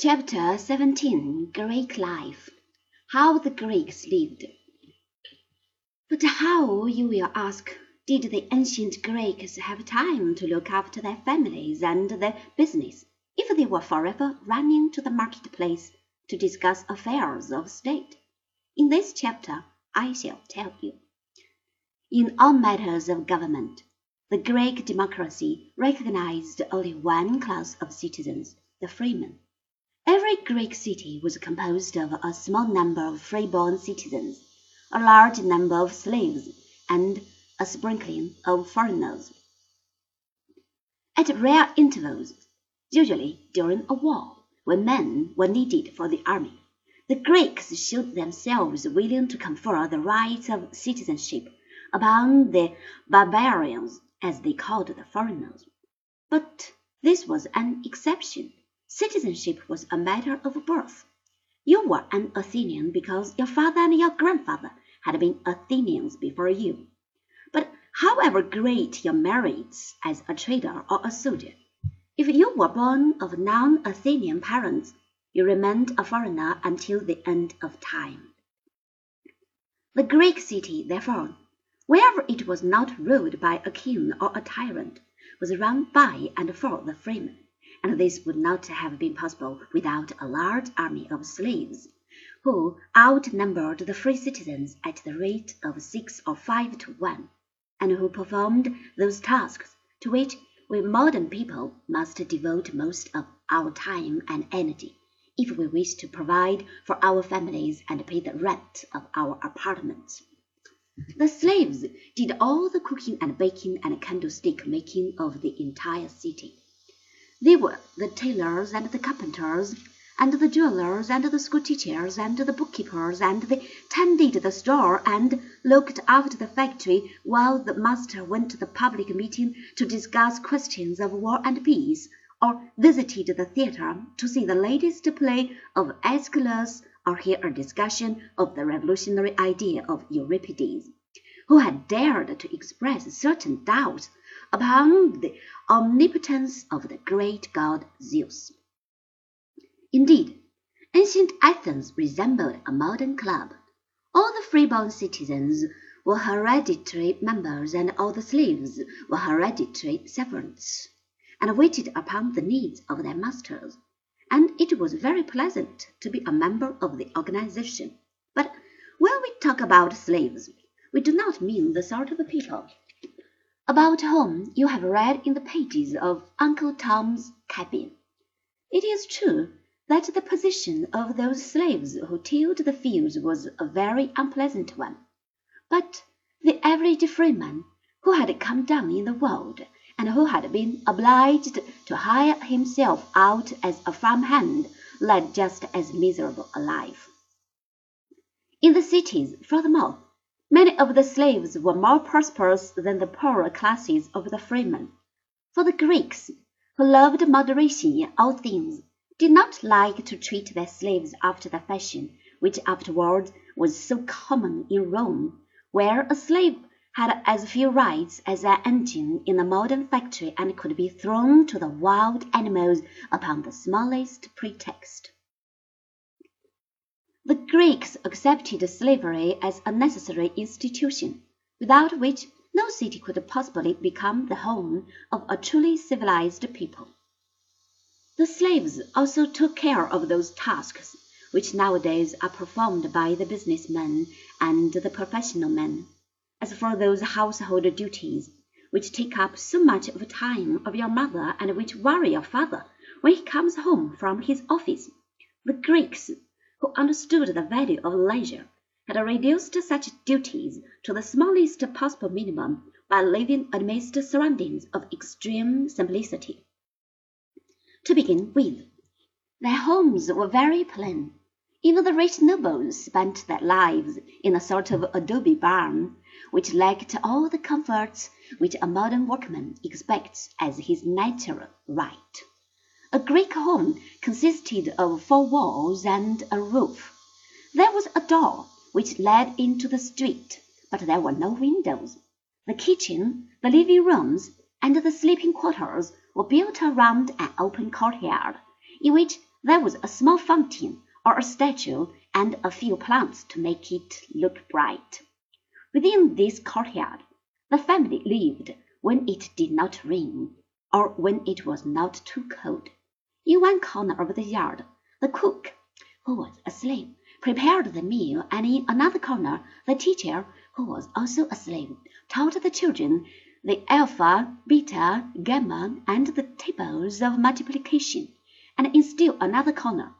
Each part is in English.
Chapter XVII Greek Life How the Greeks Lived But how, you will ask, did the ancient Greeks have time to look after their families and their business, if they were forever running to the market-place to discuss affairs of state? In this chapter I shall tell you. In all matters of government, the Greek democracy recognized only one class of citizens, the freemen. Every Greek city was composed of a small number of free-born citizens, a large number of slaves, and a sprinkling of foreigners. At rare intervals, usually during a war, when men were needed for the army, the Greeks showed themselves willing to confer the rights of citizenship upon the barbarians, as they called the foreigners. But this was an exception. Citizenship was a matter of birth. You were an Athenian because your father and your grandfather had been Athenians before you. But however great your merits as a trader or a soldier, if you were born of non-Athenian parents, you remained a foreigner until the end of time. The Greek city, therefore, wherever it was not ruled by a king or a tyrant, was run by and for the freemen and this would not have been possible without a large army of slaves, who outnumbered the free citizens at the rate of six or five to one, and who performed those tasks to which we modern people must devote most of our time and energy, if we wish to provide for our families and pay the rent of our apartments. The slaves did all the cooking and baking and candlestick making of the entire city. They were the tailors and the carpenters, and the jewelers and the school teachers and the bookkeepers, and they tended the store and looked after the factory while the master went to the public meeting to discuss questions of war and peace, or visited the theatre to see the latest play of Aeschylus or hear a discussion of the revolutionary idea of Euripides, who had dared to express certain doubts upon the omnipotence of the great god Zeus. Indeed, ancient Athens resembled a modern club. All the freeborn citizens were hereditary members, and all the slaves were hereditary servants, and waited upon the needs of their masters. And it was very pleasant to be a member of the organization. But when we talk about slaves, we do not mean the sort of people about whom you have read in the pages of Uncle Tom's Cabin. It is true that the position of those slaves who tilled the fields was a very unpleasant one, but the average freeman who had come down in the world and who had been obliged to hire himself out as a farm hand led just as miserable a life. In the cities, furthermore, Many of the slaves were more prosperous than the poorer classes of the freemen, for the Greeks, who loved moderation in all things, did not like to treat their slaves after the fashion which afterwards was so common in Rome, where a slave had as few rights as an engine in a modern factory and could be thrown to the wild animals upon the smallest pretext. The Greeks accepted slavery as a necessary institution, without which no city could possibly become the home of a truly civilized people. The slaves also took care of those tasks which nowadays are performed by the business men and the professional men. As for those household duties which take up so much of the time of your mother and which worry your father when he comes home from his office, the Greeks who understood the value of leisure, had reduced such duties to the smallest possible minimum by living amidst surroundings of extreme simplicity. To begin with, their homes were very plain. Even the rich nobles spent their lives in a sort of adobe barn, which lacked all the comforts which a modern workman expects as his natural right. A Greek home consisted of four walls and a roof. There was a door which led into the street, but there were no windows. The kitchen, the living rooms, and the sleeping quarters were built around an open courtyard, in which there was a small fountain or a statue and a few plants to make it look bright. Within this courtyard the family lived when it did not rain, or when it was not too cold. In one corner of the yard. The cook, who was asleep, prepared the meal, and in another corner the teacher, who was also asleep, taught the children the alpha, beta, gamma, and the tables of multiplication, and in still another corner.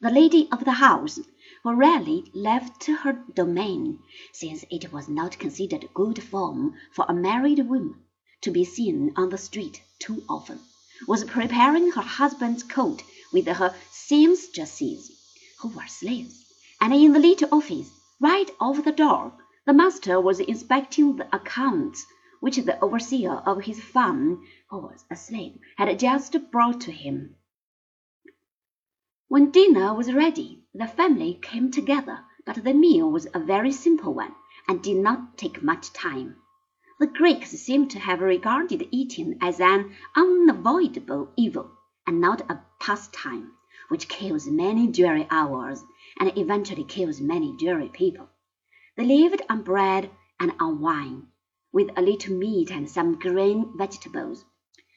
The lady of the house, who rarely left her domain, since it was not considered good form for a married woman to be seen on the street too often, was preparing her husband's coat with her seamstresses, who were slaves, and in the little office, right over the door, the master was inspecting the accounts which the overseer of his farm, who was a slave, had just brought to him. When dinner was ready, the family came together, but the meal was a very simple one, and did not take much time. The Greeks seem to have regarded eating as an unavoidable evil, and not a pastime, which kills many dreary hours, and eventually kills many dreary people. They lived on bread and on wine, with a little meat and some green vegetables.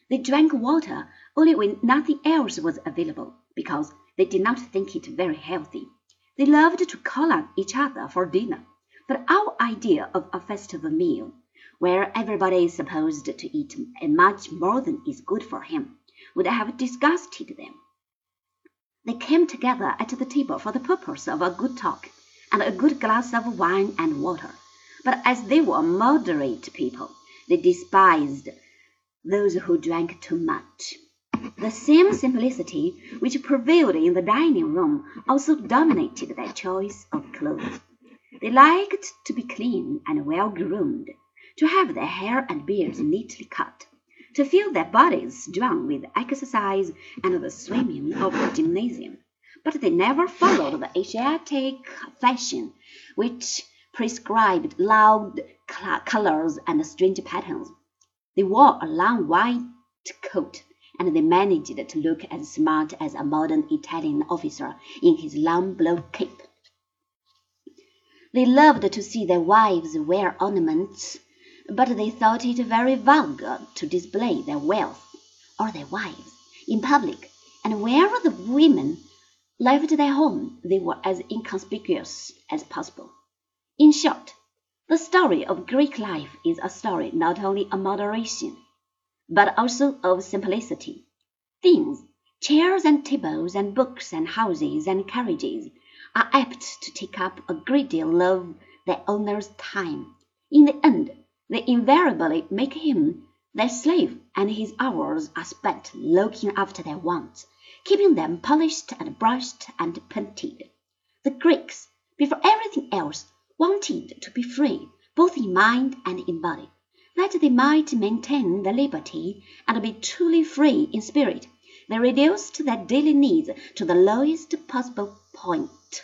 They drank water only when nothing else was available, because they did not think it very healthy. They loved to call on each other for dinner, but our idea of a festival meal, where everybody is supposed to eat much more than is good for him, would have disgusted them. They came together at the table for the purpose of a good talk and a good glass of wine and water, but as they were moderate people, they despised those who drank too much. The same simplicity which prevailed in the dining room also dominated their choice of clothes. They liked to be clean and well groomed, to have their hair and beards neatly cut, to feel their bodies strong with exercise and the swimming of the gymnasium. But they never followed the Asiatic fashion, which prescribed loud colors and strange patterns. They wore a long white coat and they managed to look as smart as a modern Italian officer in his long blue cape. They loved to see their wives wear ornaments, but they thought it very vulgar to display their wealth, or their wives, in public, and wherever the women left their home they were as inconspicuous as possible. In short, the story of Greek life is a story not only of moderation, but also of simplicity. Things, chairs and tables and books and houses and carriages, are apt to take up a great deal of their owner's time. In the end, they invariably make him their slave, and his hours are spent looking after their wants, keeping them polished and brushed and painted. The Greeks, before everything else, wanted to be free, both in mind and in body that they might maintain their liberty and be truly free in spirit, they reduced their daily needs to the lowest possible point.